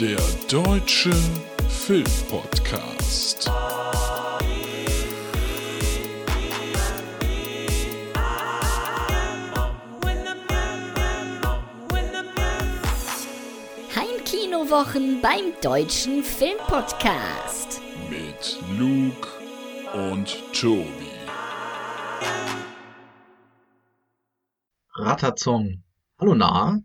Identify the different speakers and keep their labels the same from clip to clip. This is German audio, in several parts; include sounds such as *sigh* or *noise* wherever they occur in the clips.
Speaker 1: Der Deutsche Filmpodcast.
Speaker 2: Heimkinowochen beim Deutschen Filmpodcast.
Speaker 1: Mit Luke und Tobi.
Speaker 3: Ratazong. Hallo Na.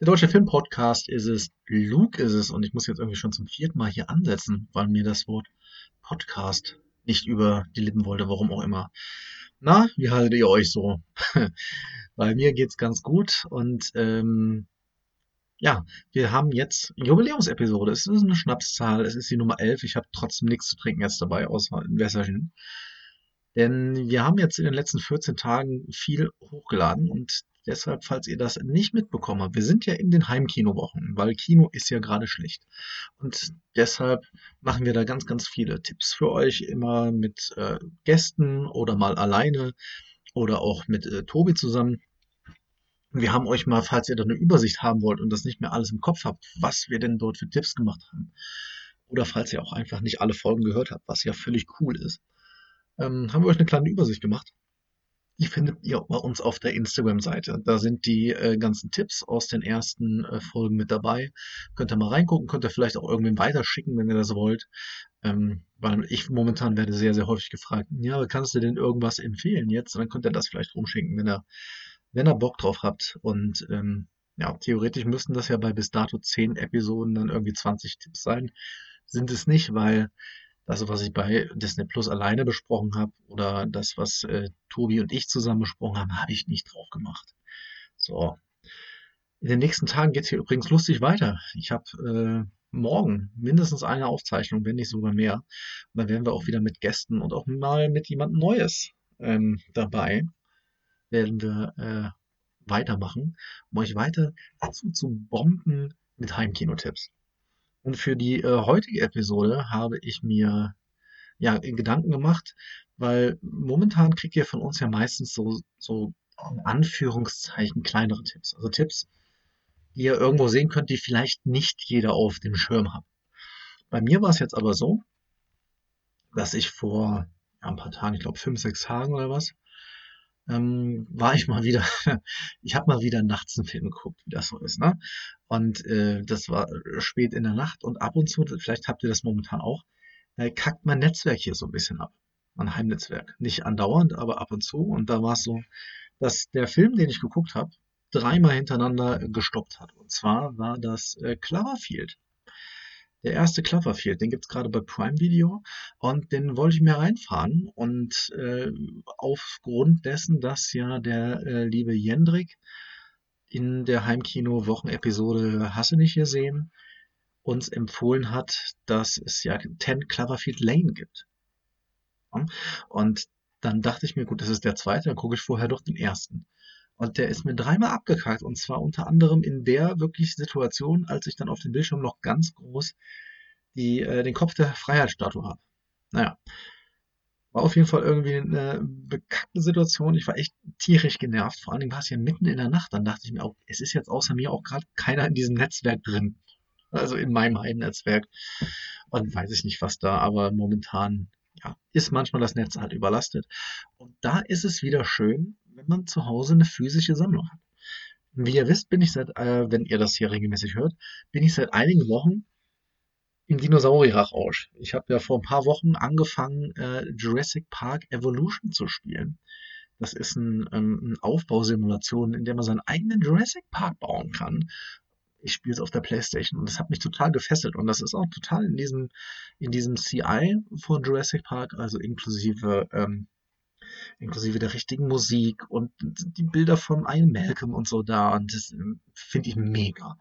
Speaker 3: Der Deutsche Filmpodcast ist es, Luke ist es und ich muss jetzt irgendwie schon zum vierten Mal hier ansetzen, weil mir das Wort Podcast nicht über die Lippen wollte, warum auch immer. Na, wie haltet ihr euch so? *laughs* Bei mir geht's ganz gut und ähm, ja, wir haben jetzt Jubiläumsepisode. Es ist eine Schnapszahl, es ist die Nummer 11. Ich habe trotzdem nichts zu trinken jetzt dabei, außer ein Wässerchen. Denn wir haben jetzt in den letzten 14 Tagen viel hochgeladen und deshalb, falls ihr das nicht mitbekommen habt, wir sind ja in den Heimkinowochen, weil Kino ist ja gerade schlecht. Und deshalb machen wir da ganz, ganz viele Tipps für euch, immer mit äh, Gästen oder mal alleine oder auch mit äh, Tobi zusammen. Wir haben euch mal, falls ihr da eine Übersicht haben wollt und das nicht mehr alles im Kopf habt, was wir denn dort für Tipps gemacht haben. Oder falls ihr auch einfach nicht alle Folgen gehört habt, was ja völlig cool ist, ähm, haben wir euch eine kleine Übersicht gemacht. Die findet ihr bei uns auf der Instagram-Seite. Da sind die äh, ganzen Tipps aus den ersten äh, Folgen mit dabei. Könnt ihr mal reingucken, könnt ihr vielleicht auch irgendwem weiterschicken, wenn ihr das wollt. Ähm, weil ich momentan werde sehr, sehr häufig gefragt, ja, kannst du denn irgendwas empfehlen jetzt? Und dann könnt ihr das vielleicht rumschicken, wenn ihr wenn ihr Bock drauf habt. Und ähm, ja, theoretisch müssten das ja bei bis dato 10 Episoden dann irgendwie 20 Tipps sein. Sind es nicht, weil das, was ich bei Disney Plus alleine besprochen habe oder das, was äh, Tobi und ich zusammen besprochen haben, habe ich nicht drauf gemacht. So. In den nächsten Tagen geht es hier übrigens lustig weiter. Ich habe äh, morgen mindestens eine Aufzeichnung, wenn nicht sogar mehr. Und dann werden wir auch wieder mit Gästen und auch mal mit jemandem Neues ähm, dabei werden wir äh, weitermachen, um euch weiter dazu zu bomben mit Heimkinotipps. Und für die äh, heutige Episode habe ich mir ja Gedanken gemacht, weil momentan kriegt ihr von uns ja meistens so, so in Anführungszeichen kleinere Tipps. Also Tipps, die ihr irgendwo sehen könnt, die vielleicht nicht jeder auf dem Schirm hat. Bei mir war es jetzt aber so, dass ich vor ja, ein paar Tagen, ich glaube fünf, sechs Tagen oder was, ähm, war ich mal wieder, *laughs* ich habe mal wieder nachts einen Film geguckt, wie das so ist, ne? Und äh, das war spät in der Nacht und ab und zu, vielleicht habt ihr das momentan auch, äh, kackt mein Netzwerk hier so ein bisschen ab. Mein Heimnetzwerk. Nicht andauernd, aber ab und zu. Und da war es so, dass der Film, den ich geguckt habe, dreimal hintereinander gestoppt hat. Und zwar war das äh, Cloverfield. Der erste Cloverfield, den gibt's gerade bei Prime Video und den wollte ich mir reinfahren. Und äh, aufgrund dessen, dass ja der äh, liebe Jendrik in der Heimkino-Wochenepisode Hasse nicht gesehen uns empfohlen hat, dass es ja 10 Cloverfield Lane gibt. Und dann dachte ich mir, gut, das ist der zweite, dann gucke ich vorher doch den ersten. Und der ist mir dreimal abgekackt. Und zwar unter anderem in der wirklich Situation, als ich dann auf dem Bildschirm noch ganz groß die, äh, den Kopf der Freiheitsstatue habe. Naja. War auf jeden Fall irgendwie eine bekackte Situation. Ich war echt tierisch genervt. Vor allen Dingen war es ja mitten in der Nacht. Dann dachte ich mir auch, es ist jetzt außer mir auch gerade keiner in diesem Netzwerk drin. Also in meinem Heimnetzwerk. Und weiß ich nicht, was da, aber momentan ja, ist manchmal das Netz halt überlastet. Und da ist es wieder schön, wenn man zu Hause eine physische Sammlung hat. Wie ihr wisst, bin ich seit, äh, wenn ihr das hier regelmäßig hört, bin ich seit einigen Wochen im Dinosaurierrausch. Ich habe ja vor ein paar Wochen angefangen, äh, Jurassic Park Evolution zu spielen. Das ist ein, ähm, eine Aufbausimulation, in der man seinen eigenen Jurassic Park bauen kann. Ich spiele es auf der Playstation und das hat mich total gefesselt. Und das ist auch total in diesem, in diesem CI von Jurassic Park, also inklusive ähm, inklusive der richtigen Musik und die Bilder von Ian Malcolm und so da. Und das ähm, finde ich mega.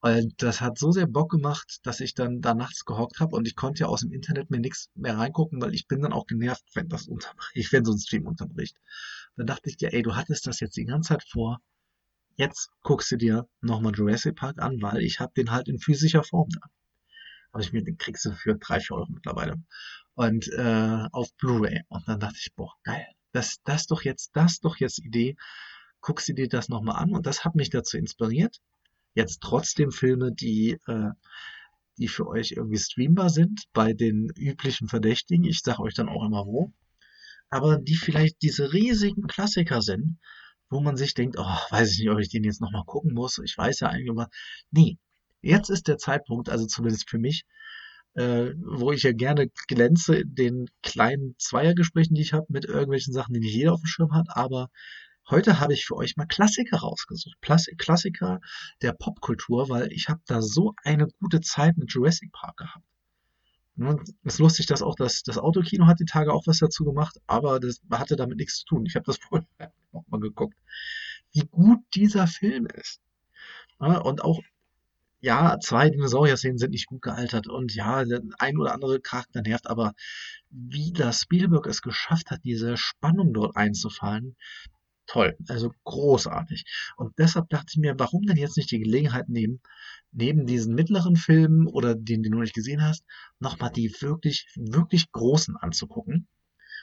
Speaker 3: Und das hat so sehr Bock gemacht, dass ich dann da nachts gehockt habe und ich konnte ja aus dem Internet mir nichts mehr reingucken, weil ich bin dann auch genervt, wenn das unterbricht, wenn so ein Stream unterbricht. Dann dachte ich dir, ey, du hattest das jetzt die ganze Zeit vor. Jetzt guckst du dir nochmal Jurassic Park an, weil ich habe den halt in physischer Form da. Habe ich mir, den kriegst du für drei, vier Euro mittlerweile und äh, auf Blu-ray. Und dann dachte ich, boah, geil, das, das doch jetzt, das doch jetzt Idee. Guckst du dir das nochmal an und das hat mich dazu inspiriert, jetzt trotzdem Filme, die, äh, die für euch irgendwie streambar sind, bei den üblichen Verdächtigen. Ich sage euch dann auch immer wo. Aber die vielleicht diese riesigen Klassiker sind, wo man sich denkt, oh, weiß ich nicht, ob ich den jetzt nochmal gucken muss. Ich weiß ja eigentlich aber, nee, jetzt ist der Zeitpunkt, also zumindest für mich, äh, wo ich ja gerne glänze in den kleinen Zweiergesprächen, die ich habe, mit irgendwelchen Sachen, die nicht jeder auf dem Schirm hat, aber heute habe ich für euch mal Klassiker rausgesucht. Klassiker der Popkultur, weil ich habe da so eine gute Zeit mit Jurassic Park gehabt. Und es ist lustig, dass auch das, das Autokino hat die Tage auch was dazu gemacht, aber das hatte damit nichts zu tun. Ich habe das *laughs* vorher nochmal geguckt, wie gut dieser Film ist. Und auch ja, zwei Dinosaurier-Szenen sind nicht gut gealtert und ja, ein oder andere Charakter nervt, aber wie das Spielberg es geschafft hat, diese Spannung dort einzufallen, toll, also großartig. Und deshalb dachte ich mir, warum denn jetzt nicht die Gelegenheit nehmen, neben diesen mittleren Filmen oder den, den du nicht gesehen hast, nochmal die wirklich, wirklich großen anzugucken.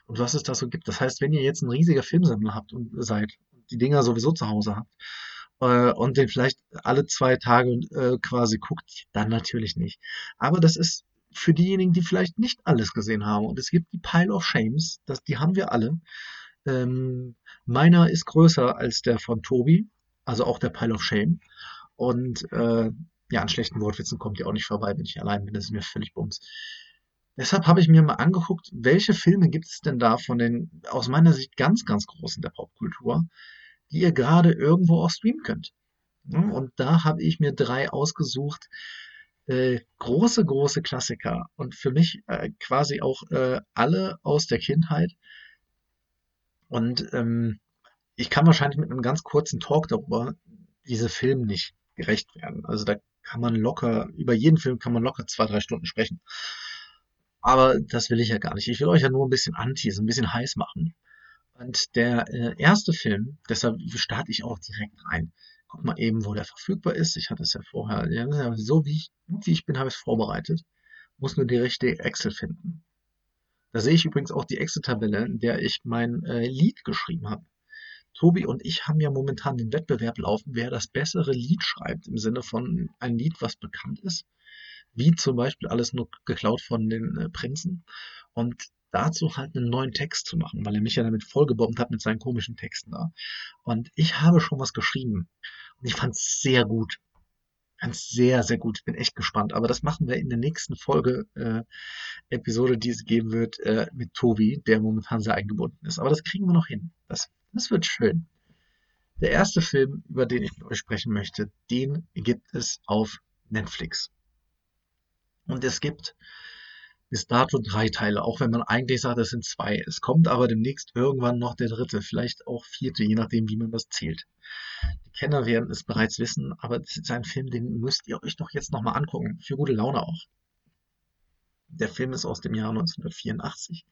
Speaker 3: Und was es da so gibt. Das heißt, wenn ihr jetzt ein riesiger Filmsammler habt und seid, die Dinger sowieso zu Hause habt, äh, und den vielleicht alle zwei Tage äh, quasi guckt, dann natürlich nicht. Aber das ist für diejenigen, die vielleicht nicht alles gesehen haben. Und es gibt die Pile of Shames, das, die haben wir alle. Ähm, meiner ist größer als der von Tobi, also auch der Pile of Shame. Und äh, ja, an schlechten Wortwitzen kommt ihr auch nicht vorbei, wenn ich allein bin. Das ist mir völlig bums. Deshalb habe ich mir mal angeguckt, welche Filme gibt es denn da von den aus meiner Sicht ganz, ganz großen der Popkultur, die ihr gerade irgendwo auch streamen könnt. Und da habe ich mir drei ausgesucht. Äh, große, große Klassiker und für mich äh, quasi auch äh, alle aus der Kindheit. Und ähm, ich kann wahrscheinlich mit einem ganz kurzen Talk darüber diese Filme nicht gerecht werden. Also da kann man locker, über jeden Film kann man locker zwei, drei Stunden sprechen. Aber das will ich ja gar nicht. Ich will euch ja nur ein bisschen anteasen, ein bisschen heiß machen. Und der äh, erste Film, deshalb starte ich auch direkt rein. Guck mal eben, wo der verfügbar ist. Ich hatte es ja vorher, ja, so wie ich, wie ich bin, habe ich es vorbereitet. Muss nur die richtige Excel finden. Da sehe ich übrigens auch die Excel-Tabelle, in der ich mein äh, Lied geschrieben habe. Tobi und ich haben ja momentan den Wettbewerb laufen, wer das bessere Lied schreibt, im Sinne von ein Lied, was bekannt ist, wie zum Beispiel alles nur geklaut von den äh, Prinzen. Und dazu halt einen neuen Text zu machen, weil er mich ja damit vollgebombt hat mit seinen komischen Texten da. Und ich habe schon was geschrieben. Und ich fand es sehr gut. Fand sehr, sehr gut. Ich bin echt gespannt. Aber das machen wir in der nächsten Folge, äh, Episode, die es geben wird, äh, mit Tobi, der momentan sehr eingebunden ist. Aber das kriegen wir noch hin. Das, das wird schön. Der erste Film, über den ich mit euch sprechen möchte, den gibt es auf Netflix. Und es gibt bis dato drei Teile, auch wenn man eigentlich sagt, es sind zwei. Es kommt aber demnächst irgendwann noch der dritte, vielleicht auch vierte, je nachdem, wie man das zählt. Die Kenner werden es bereits wissen, aber es ist ein Film, den müsst ihr euch doch jetzt nochmal angucken. Für gute Laune auch. Der Film ist aus dem Jahr 1984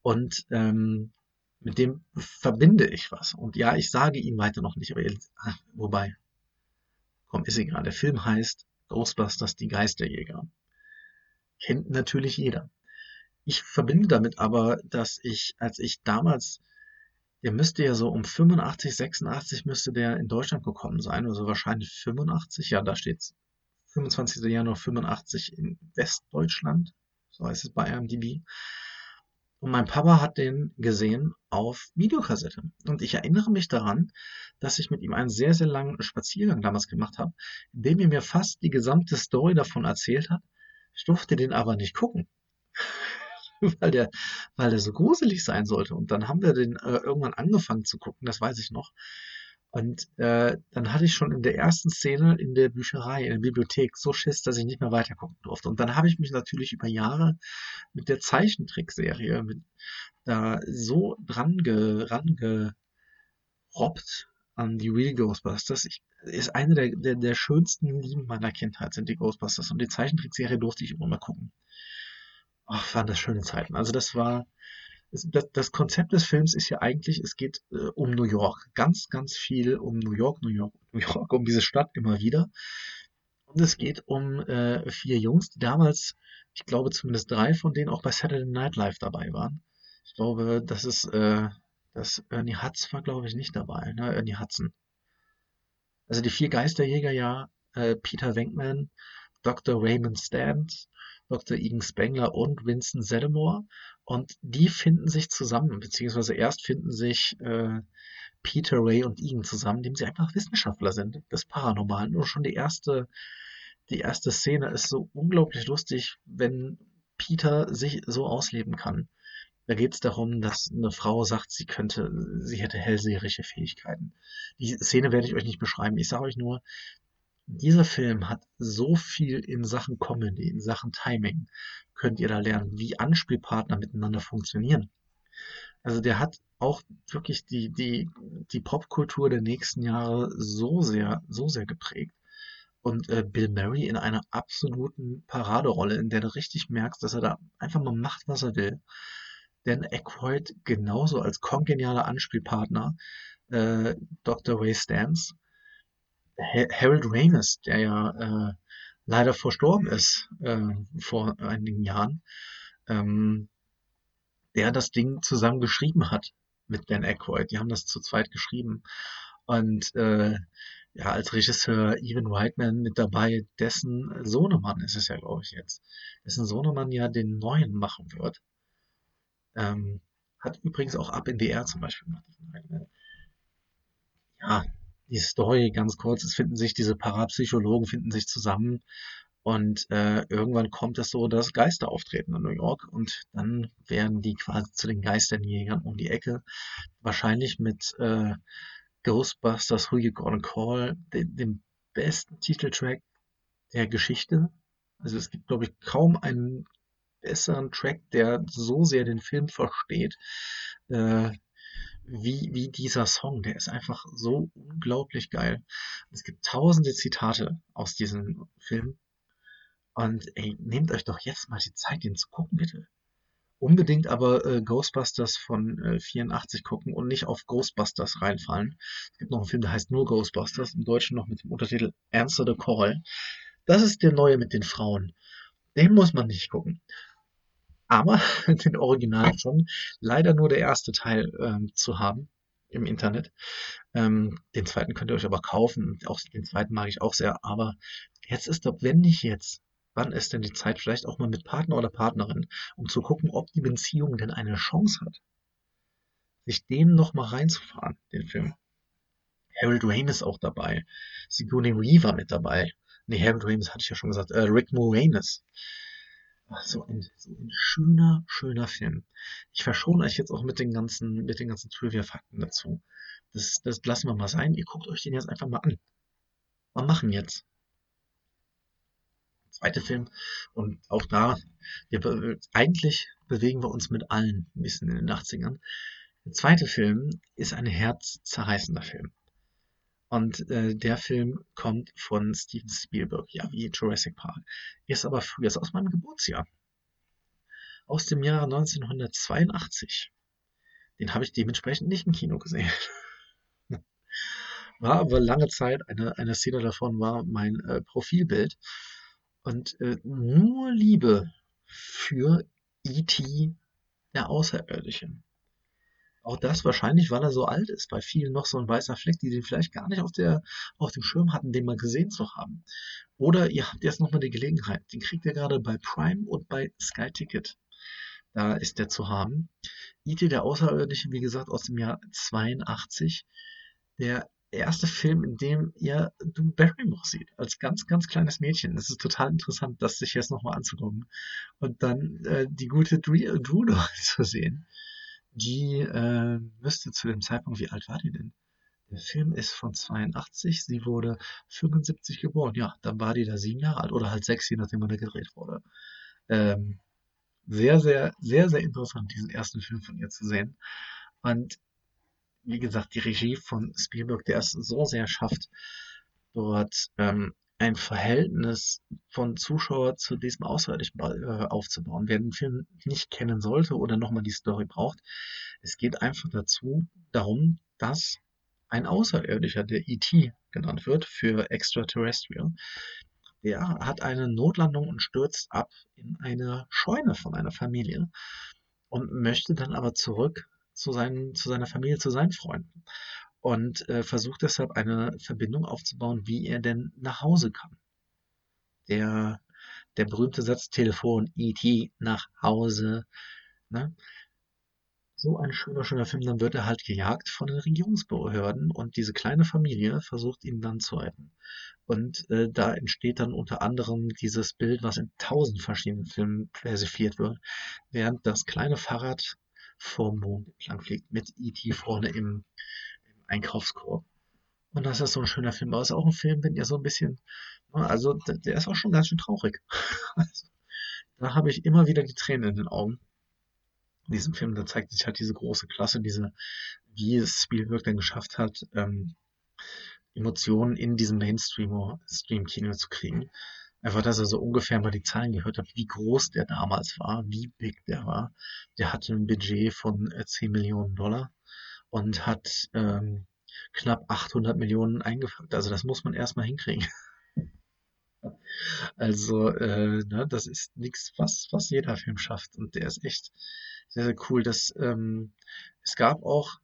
Speaker 3: und ähm, mit dem verbinde ich was. Und ja, ich sage ihm weiter noch nicht, aber ihr, ach, wobei, komm, ist egal. Der Film heißt Ghostbusters, die Geisterjäger kennt natürlich jeder. Ich verbinde damit aber, dass ich, als ich damals, der müsste ja so um 85, 86 müsste der in Deutschland gekommen sein, also wahrscheinlich 85, ja, da steht's. 25. Januar 85 in Westdeutschland, so heißt es bei IMDb. Und mein Papa hat den gesehen auf Videokassette. Und ich erinnere mich daran, dass ich mit ihm einen sehr, sehr langen Spaziergang damals gemacht habe, in dem er mir fast die gesamte Story davon erzählt hat ich durfte den aber nicht gucken, *laughs* weil der, weil der so gruselig sein sollte. Und dann haben wir den äh, irgendwann angefangen zu gucken, das weiß ich noch. Und äh, dann hatte ich schon in der ersten Szene in der Bücherei, in der Bibliothek so Schiss, dass ich nicht mehr weitergucken durfte. Und dann habe ich mich natürlich über Jahre mit der Zeichentrickserie mit, da so dran, ge, ran an die Real Ghostbusters. Ich, ist eine der, der, der schönsten Lieben meiner Kindheit, sind die Ghostbusters. Und die Zeichentrickserie durfte ich immer mal gucken. Ach, waren das schöne Zeiten. Also das war, das, das Konzept des Films ist ja eigentlich, es geht äh, um New York. Ganz, ganz viel um New York, New York, *laughs* New York, um diese Stadt immer wieder. Und es geht um äh, vier Jungs, die damals, ich glaube zumindest drei von denen auch bei Saturday Night Live dabei waren. Ich glaube, das ist äh, das Ernie Hutz war, glaube ich, nicht dabei, ne? Ernie Hudson. Also die vier Geisterjäger ja, äh, Peter Venkman, Dr. Raymond Stant, Dr. Egan Spengler und Vincent Zeddemore. Und die finden sich zusammen, beziehungsweise erst finden sich äh, Peter, Ray und Egan zusammen, indem sie einfach Wissenschaftler sind des Paranormalen. Nur schon die erste, die erste Szene ist so unglaublich lustig, wenn Peter sich so ausleben kann. Da geht es darum, dass eine Frau sagt, sie könnte, sie hätte hellseherische Fähigkeiten. Die Szene werde ich euch nicht beschreiben. Ich sage euch nur, dieser Film hat so viel in Sachen Comedy, in Sachen Timing, könnt ihr da lernen, wie Anspielpartner miteinander funktionieren. Also der hat auch wirklich die, die, die Popkultur der nächsten Jahre so sehr, so sehr geprägt. Und äh, Bill Murray in einer absoluten Paraderolle, in der du richtig merkst, dass er da einfach mal macht, was er will. Dan Aykroyd genauso als kongenialer Anspielpartner, äh, Dr. Ray Stans, Harold Ramis, der ja äh, leider verstorben ist äh, vor einigen Jahren, ähm, der das Ding zusammen geschrieben hat mit Dan Aykroyd. Die haben das zu zweit geschrieben. Und äh, ja, als Regisseur Evan Whiteman mit dabei, dessen Sohnemann ist es ja, glaube ich, jetzt. Dessen Sohnemann ja den neuen machen wird. Ähm, hat übrigens auch Up in Air zum Beispiel gemacht. Ja, die Story ganz kurz, es finden sich diese Parapsychologen finden sich zusammen und äh, irgendwann kommt es so, dass Geister auftreten in New York und dann werden die quasi zu den Geisternjägern um die Ecke. Wahrscheinlich mit äh, Ghostbusters Who You Gonna Call, dem, dem besten Titeltrack der Geschichte. Also es gibt, glaube ich, kaum einen besseren Track, der so sehr den Film versteht. Äh, wie, wie dieser Song. Der ist einfach so unglaublich geil. Es gibt tausende Zitate aus diesem Film. Und ey, nehmt euch doch jetzt mal die Zeit, den zu gucken, bitte. Unbedingt aber äh, Ghostbusters von äh, 84 gucken und nicht auf Ghostbusters reinfallen. Es gibt noch einen Film, der heißt nur Ghostbusters, im Deutschen noch mit dem Untertitel Answer the Call. Das ist der neue mit den Frauen. Den muss man nicht gucken aber *laughs* den Original schon. Leider nur der erste Teil ähm, zu haben im Internet. Ähm, den zweiten könnt ihr euch aber kaufen. Auch den zweiten mag ich auch sehr. Aber jetzt ist doch, wenn nicht jetzt, wann ist denn die Zeit? Vielleicht auch mal mit Partner oder Partnerin, um zu gucken, ob die Beziehung denn eine Chance hat, sich den noch mal reinzufahren, den Film. Harold Ramis auch dabei. Sigourney Weaver mit dabei. Nee, Harold Ramis hatte ich ja schon gesagt. Äh, Rick Moranis. Ach, so ein, so ein schöner, schöner Film. Ich verschone euch jetzt auch mit den ganzen, mit den ganzen Trivia-Fakten dazu. Das, das lassen wir mal sein. Ihr guckt euch den jetzt einfach mal an. Mal machen jetzt. Zweite Film. Und auch da, wir, eigentlich bewegen wir uns mit allen ein bisschen in den 80ern. Der zweite Film ist ein herzzerreißender Film. Und äh, der Film kommt von Steven Spielberg, ja, wie Jurassic Park. Ist aber früher, ist aus meinem Geburtsjahr. Aus dem Jahre 1982. Den habe ich dementsprechend nicht im Kino gesehen. War aber lange Zeit, eine, eine Szene davon war mein äh, Profilbild. Und äh, nur Liebe für E.T., der Außerirdische. Auch das wahrscheinlich, weil er so alt ist. Bei vielen noch so ein weißer Fleck, die den vielleicht gar nicht auf, der, auf dem Schirm hatten, den mal gesehen zu haben. Oder ihr habt jetzt nochmal die Gelegenheit. Den kriegt ihr gerade bei Prime und bei Sky Ticket. Da ist der zu haben. E.T. der Außerirdische, wie gesagt, aus dem Jahr 82. Der erste Film, in dem ihr Drew Barrymore sieht, als ganz, ganz kleines Mädchen. Es ist total interessant, das sich jetzt nochmal anzugucken. Und dann äh, die gute Drew, Drew *laughs* zu sehen die äh, müsste zu dem Zeitpunkt, wie alt war die denn? Der Film ist von 82, sie wurde 75 geboren. Ja, dann war die da sieben Jahre alt oder halt sechs, je nachdem, wann er gedreht wurde. Ähm, sehr, sehr, sehr, sehr interessant, diesen ersten Film von ihr zu sehen. Und wie gesagt, die Regie von Spielberg, der es so sehr schafft, dort ähm, ein Verhältnis von Zuschauer zu diesem Außerirdischen äh, aufzubauen. Wer den Film nicht kennen sollte oder nochmal die Story braucht, es geht einfach dazu, darum, dass ein Außerirdischer, der ET genannt wird, für Extraterrestrial, der hat eine Notlandung und stürzt ab in eine Scheune von einer Familie und möchte dann aber zurück zu, seinen, zu seiner Familie, zu seinen Freunden. Und äh, versucht deshalb eine Verbindung aufzubauen, wie er denn nach Hause kann. Der, der berühmte Satz Telefon, E.T. nach Hause. Ne? So ein schöner, schöner Film, dann wird er halt gejagt von den Regierungsbehörden und diese kleine Familie versucht ihn dann zu retten. Und äh, da entsteht dann unter anderem dieses Bild, was in tausend verschiedenen Filmen versifiert wird, während das kleine Fahrrad vorm Mond entlang fliegt, mit E.T. vorne im Einkaufskorb. Und das ist so ein schöner Film. Aber es ist auch ein Film, wenn ihr so ein bisschen, ne, also der, ist auch schon ganz schön traurig. Also, *laughs* da habe ich immer wieder die Tränen in den Augen. In diesem Film, da zeigt sich halt diese große Klasse, diese, wie es Spielberg dann geschafft hat, ähm, Emotionen in diesem Mainstream-Kino zu kriegen. Einfach, dass er so ungefähr mal die Zahlen gehört hat, wie groß der damals war, wie big der war. Der hatte ein Budget von 10 äh, Millionen Dollar und hat ähm, knapp 800 Millionen eingefangen. Also das muss man erstmal hinkriegen. *laughs* Also, äh, ne, das ist nichts, was, was jeder Film schafft. Und der ist echt sehr, sehr cool. Das, ähm, es gab auch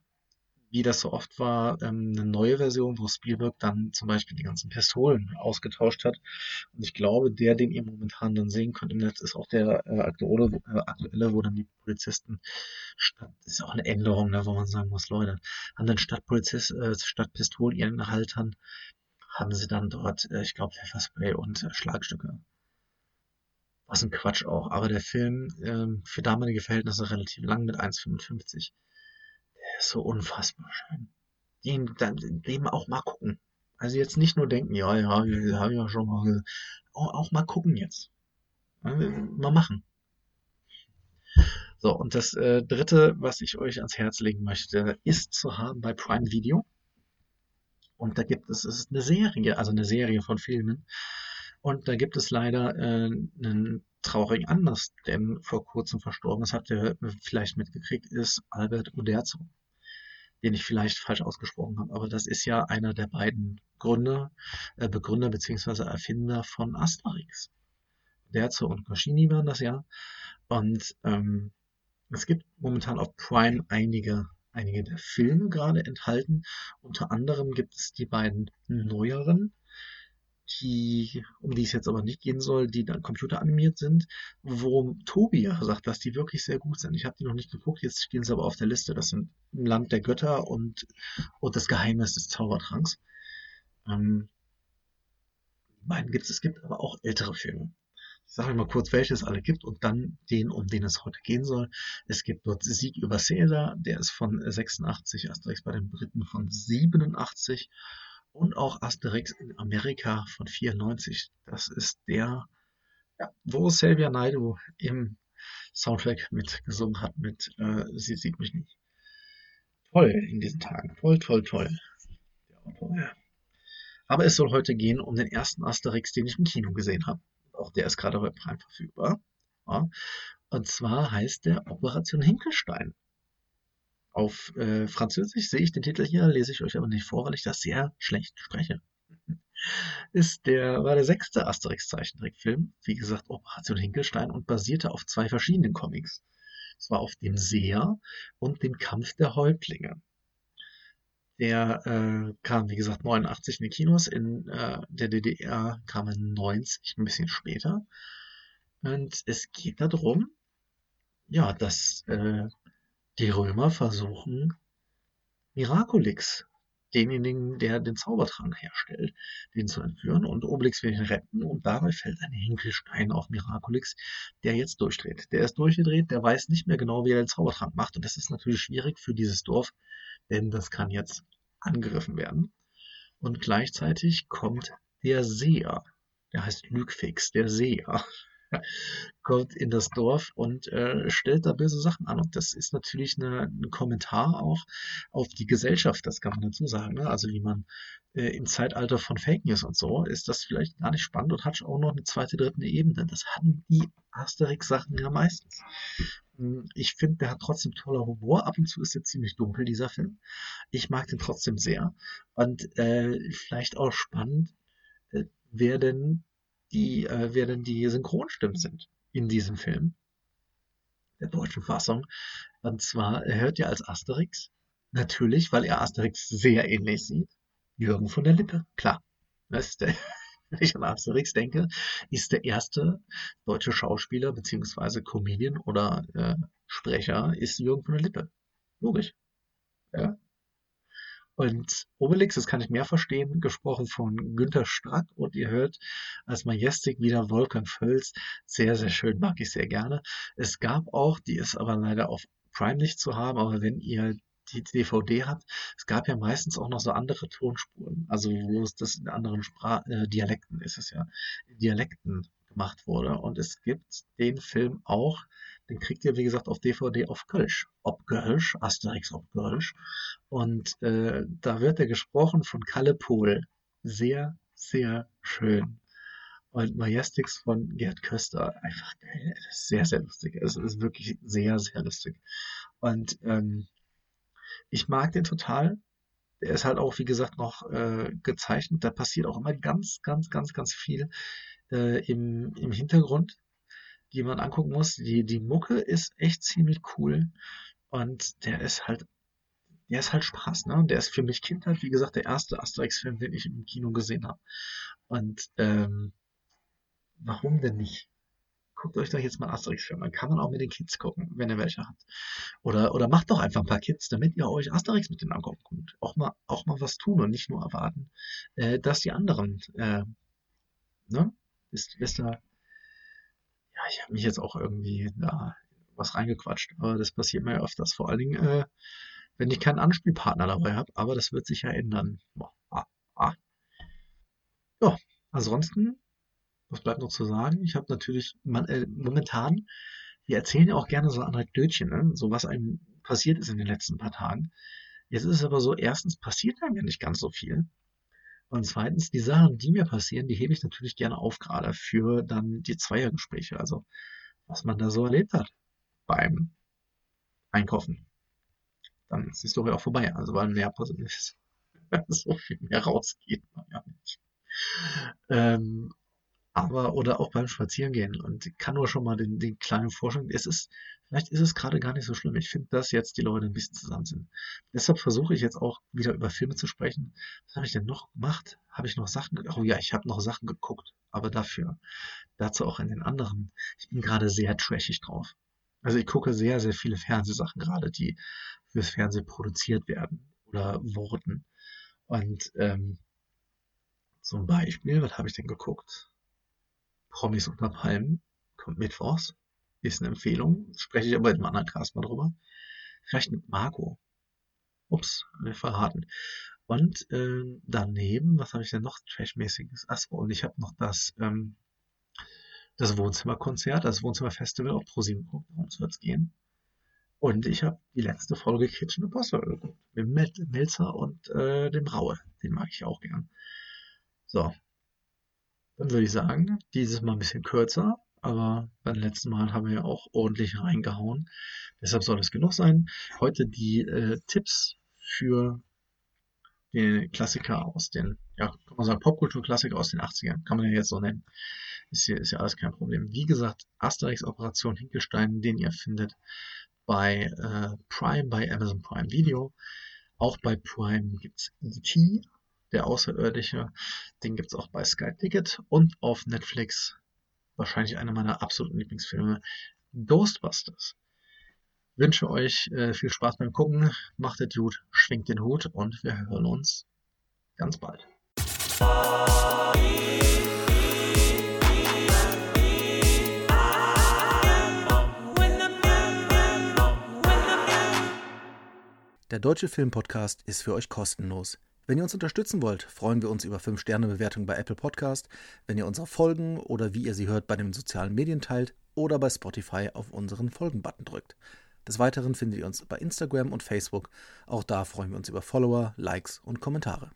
Speaker 3: wie das so oft war, ähm, eine neue Version, wo Spielberg dann zum Beispiel die ganzen Pistolen ausgetauscht hat. Und ich glaube, der, den ihr momentan dann sehen könnt im Netz, ist auch der äh, aktuelle, äh, aktuelle, wo dann die Polizisten statt, ist auch eine Änderung, ne, wo man sagen muss, Leute, an den statt Polizist, äh, statt Pistolenhaltern haben sie dann dort, äh, ich glaube, Pfefferspray und äh, Schlagstücke. Was ein Quatsch auch. Aber der Film äh, für damalige Verhältnisse relativ lang mit 1,55 ist so unfassbar schön. Den, den auch mal gucken. Also jetzt nicht nur denken, ja, ja, wir haben ja schon mal, auch, auch mal gucken jetzt. Mal machen. So, und das äh, dritte, was ich euch ans Herz legen möchte, ist zu haben bei Prime Video. Und da gibt es, es ist eine Serie, also eine Serie von Filmen. Und da gibt es leider äh, einen traurigen Anlass, denn vor kurzem verstorben, das habt ihr vielleicht mitgekriegt, ist Albert Uderzo den ich vielleicht falsch ausgesprochen habe, aber das ist ja einer der beiden Gründer, äh, Begründer bzw. Erfinder von Asterix. Derzo und Goscinny waren das ja. Und ähm, es gibt momentan auf Prime einige, einige der Filme gerade enthalten. Unter anderem gibt es die beiden neueren, die, um die es jetzt aber nicht gehen soll, die dann computeranimiert sind, wo Tobi sagt, dass die wirklich sehr gut sind. Ich habe die noch nicht geguckt, jetzt stehen sie aber auf der Liste. Das sind Im Land der Götter und, und das Geheimnis des Zaubertranks. Ähm, beiden gibt es, es gibt aber auch ältere Filme. Ich sage mal kurz, welche es alle gibt und dann den, um den es heute gehen soll. Es gibt dort Sieg über Caesar, der ist von 86, Asterix bei den Briten von 87 und auch Asterix in Amerika von 94. Das ist der, ja, wo Sylvia Naidu im Soundtrack mitgesungen hat mit äh, Sie sieht mich nicht. Toll in diesen Tagen. Toll, toll, toll. Ja. Aber es soll heute gehen um den ersten Asterix, den ich im Kino gesehen habe. Auch der ist gerade bei Prime verfügbar. Ja. Und zwar heißt der Operation Hinkelstein. Auf äh, Französisch sehe ich den Titel hier, lese ich euch aber nicht vor, weil ich das sehr schlecht spreche. *laughs* Ist der, war der sechste Asterix-Zeichentrickfilm, wie gesagt, Operation Hinkelstein und basierte auf zwei verschiedenen Comics. Zwar auf dem Seher und dem Kampf der Häuptlinge. Der äh, kam, wie gesagt, 89 in die Kinos, in äh, der DDR kam er 90, ein bisschen später. Und es geht darum, ja, dass äh, die Römer versuchen, Miraculix, denjenigen, der den Zaubertrank herstellt, den zu entführen und Obelix will ihn retten und dabei fällt ein Hinkelstein auf Miraculix, der jetzt durchdreht. Der ist durchgedreht, der weiß nicht mehr genau, wie er den Zaubertrank macht und das ist natürlich schwierig für dieses Dorf, denn das kann jetzt angegriffen werden. Und gleichzeitig kommt der Seher, der heißt Lügfix, der Seher. Kommt in das Dorf und äh, stellt da böse Sachen an. Und das ist natürlich eine, ein Kommentar auch auf die Gesellschaft, das kann man dazu sagen. Ne? Also wie man äh, im Zeitalter von Fake News und so, ist das vielleicht gar nicht spannend und hat auch noch eine zweite, dritte Ebene. Das hatten die Asterix-Sachen ja meistens. Hm, ich finde, der hat trotzdem toller Humor. Ab und zu ist er ziemlich dunkel, dieser Film. Ich mag den trotzdem sehr. Und äh, vielleicht auch spannend, äh, wer denn die, äh, wer denn die Synchronstimmen sind in diesem Film, der deutschen Fassung. Und zwar hört ihr als Asterix natürlich, weil er Asterix sehr ähnlich sieht, Jürgen von der Lippe. Klar. Das ist der, wenn ich an Asterix denke, ist der erste deutsche Schauspieler beziehungsweise Comedian oder äh, Sprecher ist Jürgen von der Lippe. Logisch. Ja. Und Obelix, das kann ich mehr verstehen, gesprochen von Günter Strack und ihr hört als Majestic wieder Wolfgang Völz. Sehr, sehr schön, mag ich sehr gerne. Es gab auch, die ist aber leider auf Prime nicht zu haben, aber wenn ihr die DVD habt, es gab ja meistens auch noch so andere Tonspuren, also wo es das in anderen Spra äh, Dialekten ist es ja, in Dialekten gemacht wurde. Und es gibt den Film auch, den kriegt ihr wie gesagt auf DVD auf Kölsch, ob Kölsch, Asterix ob Kölsch. Und äh, da wird er gesprochen von Kalle Pohl. Sehr, sehr schön. Und Majestix von Gerd Köster, einfach geil. Sehr, sehr lustig. Es ist wirklich sehr, sehr lustig. Und ähm, ich mag den total. Der ist halt auch, wie gesagt, noch äh, gezeichnet. Da passiert auch immer ganz, ganz, ganz, ganz viel äh, im, im Hintergrund, die man angucken muss. Die, die Mucke ist echt ziemlich cool. Und der ist halt, der ist halt Spaß, ne? Der ist für mich Kindheit, wie gesagt, der erste Asterix-Film, den ich im Kino gesehen habe. Und ähm, warum denn nicht? guckt euch doch jetzt mal Asterix-Filme an. Kann man auch mit den Kids gucken, wenn ihr welche habt. Oder, oder macht doch einfach ein paar Kids, damit ihr euch Asterix mit denen angucken könnt. Auch mal, auch mal was tun und nicht nur erwarten, äh, dass die anderen, äh, ne? Wisst, wisst ihr, ich habe mich jetzt auch irgendwie da was reingequatscht, aber das passiert mir ja öfters. Vor allen Dingen, äh, wenn ich keinen Anspielpartner dabei habe, aber das wird sich ja ändern. Ah, ah. Ja, ansonsten was bleibt noch zu sagen? Ich habe natürlich man, äh, momentan, wir erzählen ja auch gerne so Anekdötchen, ne? so was einem passiert ist in den letzten paar Tagen. Jetzt ist es aber so, erstens passiert einem ja nicht ganz so viel. Und zweitens, die Sachen, die mir passieren, die hebe ich natürlich gerne auf, gerade für dann die Zweiergespräche. Also, was man da so erlebt hat beim Einkaufen. Dann ist die Story auch vorbei. Also, weil mehr passiert *laughs* so viel mehr rausgeht man ja nicht. Ähm, aber oder auch beim Spazierengehen und ich kann nur schon mal den, den kleinen Vorschlag, es ist, vielleicht ist es gerade gar nicht so schlimm. Ich finde, dass jetzt die Leute ein bisschen zusammen sind. Deshalb versuche ich jetzt auch wieder über Filme zu sprechen. Was habe ich denn noch gemacht? Habe ich noch Sachen, oh ja, ich habe noch Sachen geguckt, aber dafür, dazu auch in den anderen. Ich bin gerade sehr trashig drauf. Also ich gucke sehr, sehr viele Fernsehsachen gerade, die fürs Fernsehen produziert werden oder wurden. Und ähm, zum Beispiel, was habe ich denn geguckt? Promis unter Palmen kommt mittwochs. Ist eine Empfehlung. Spreche ich aber einem anderen Cast mal drüber. Vielleicht mit Marco. Ups, wir verraten. Und äh, daneben, was habe ich denn noch Trashmäßiges? Achso, und ich habe noch das, ähm, das Wohnzimmerkonzert, das Wohnzimmerfestival auf ProSieben. Darum soll es gehen. Und ich habe die letzte Folge Kitchen Impossible geguckt. Mit Melzer und äh, dem Raue. Den mag ich auch gern. So, dann würde ich sagen, dieses Mal ein bisschen kürzer, aber beim letzten Mal haben wir ja auch ordentlich reingehauen. Deshalb soll es genug sein. Heute die äh, Tipps für den Klassiker aus den, ja, kann man sagen, Popkulturklassiker aus den 80ern. Kann man ja jetzt so nennen. Ist, hier, ist ja alles kein Problem. Wie gesagt, Asterix Operation Hinkelstein, den ihr findet bei äh, Prime, bei Amazon Prime Video. Auch bei Prime gibt's E.T., der Außerirdische. Den gibt es auch bei Sky Ticket und auf Netflix. Wahrscheinlich einer meiner absoluten Lieblingsfilme. Ghostbusters. Wünsche euch äh, viel Spaß beim Gucken. Macht es gut, schwingt den Hut und wir hören uns ganz bald.
Speaker 4: Der Deutsche Filmpodcast ist für euch kostenlos. Wenn ihr uns unterstützen wollt, freuen wir uns über 5-Sterne-Bewertungen bei Apple Podcast, wenn ihr uns auf Folgen oder wie ihr sie hört bei den sozialen Medien teilt oder bei Spotify auf unseren Folgen-Button drückt. Des Weiteren findet ihr uns bei Instagram und Facebook. Auch da freuen wir uns über Follower, Likes und Kommentare.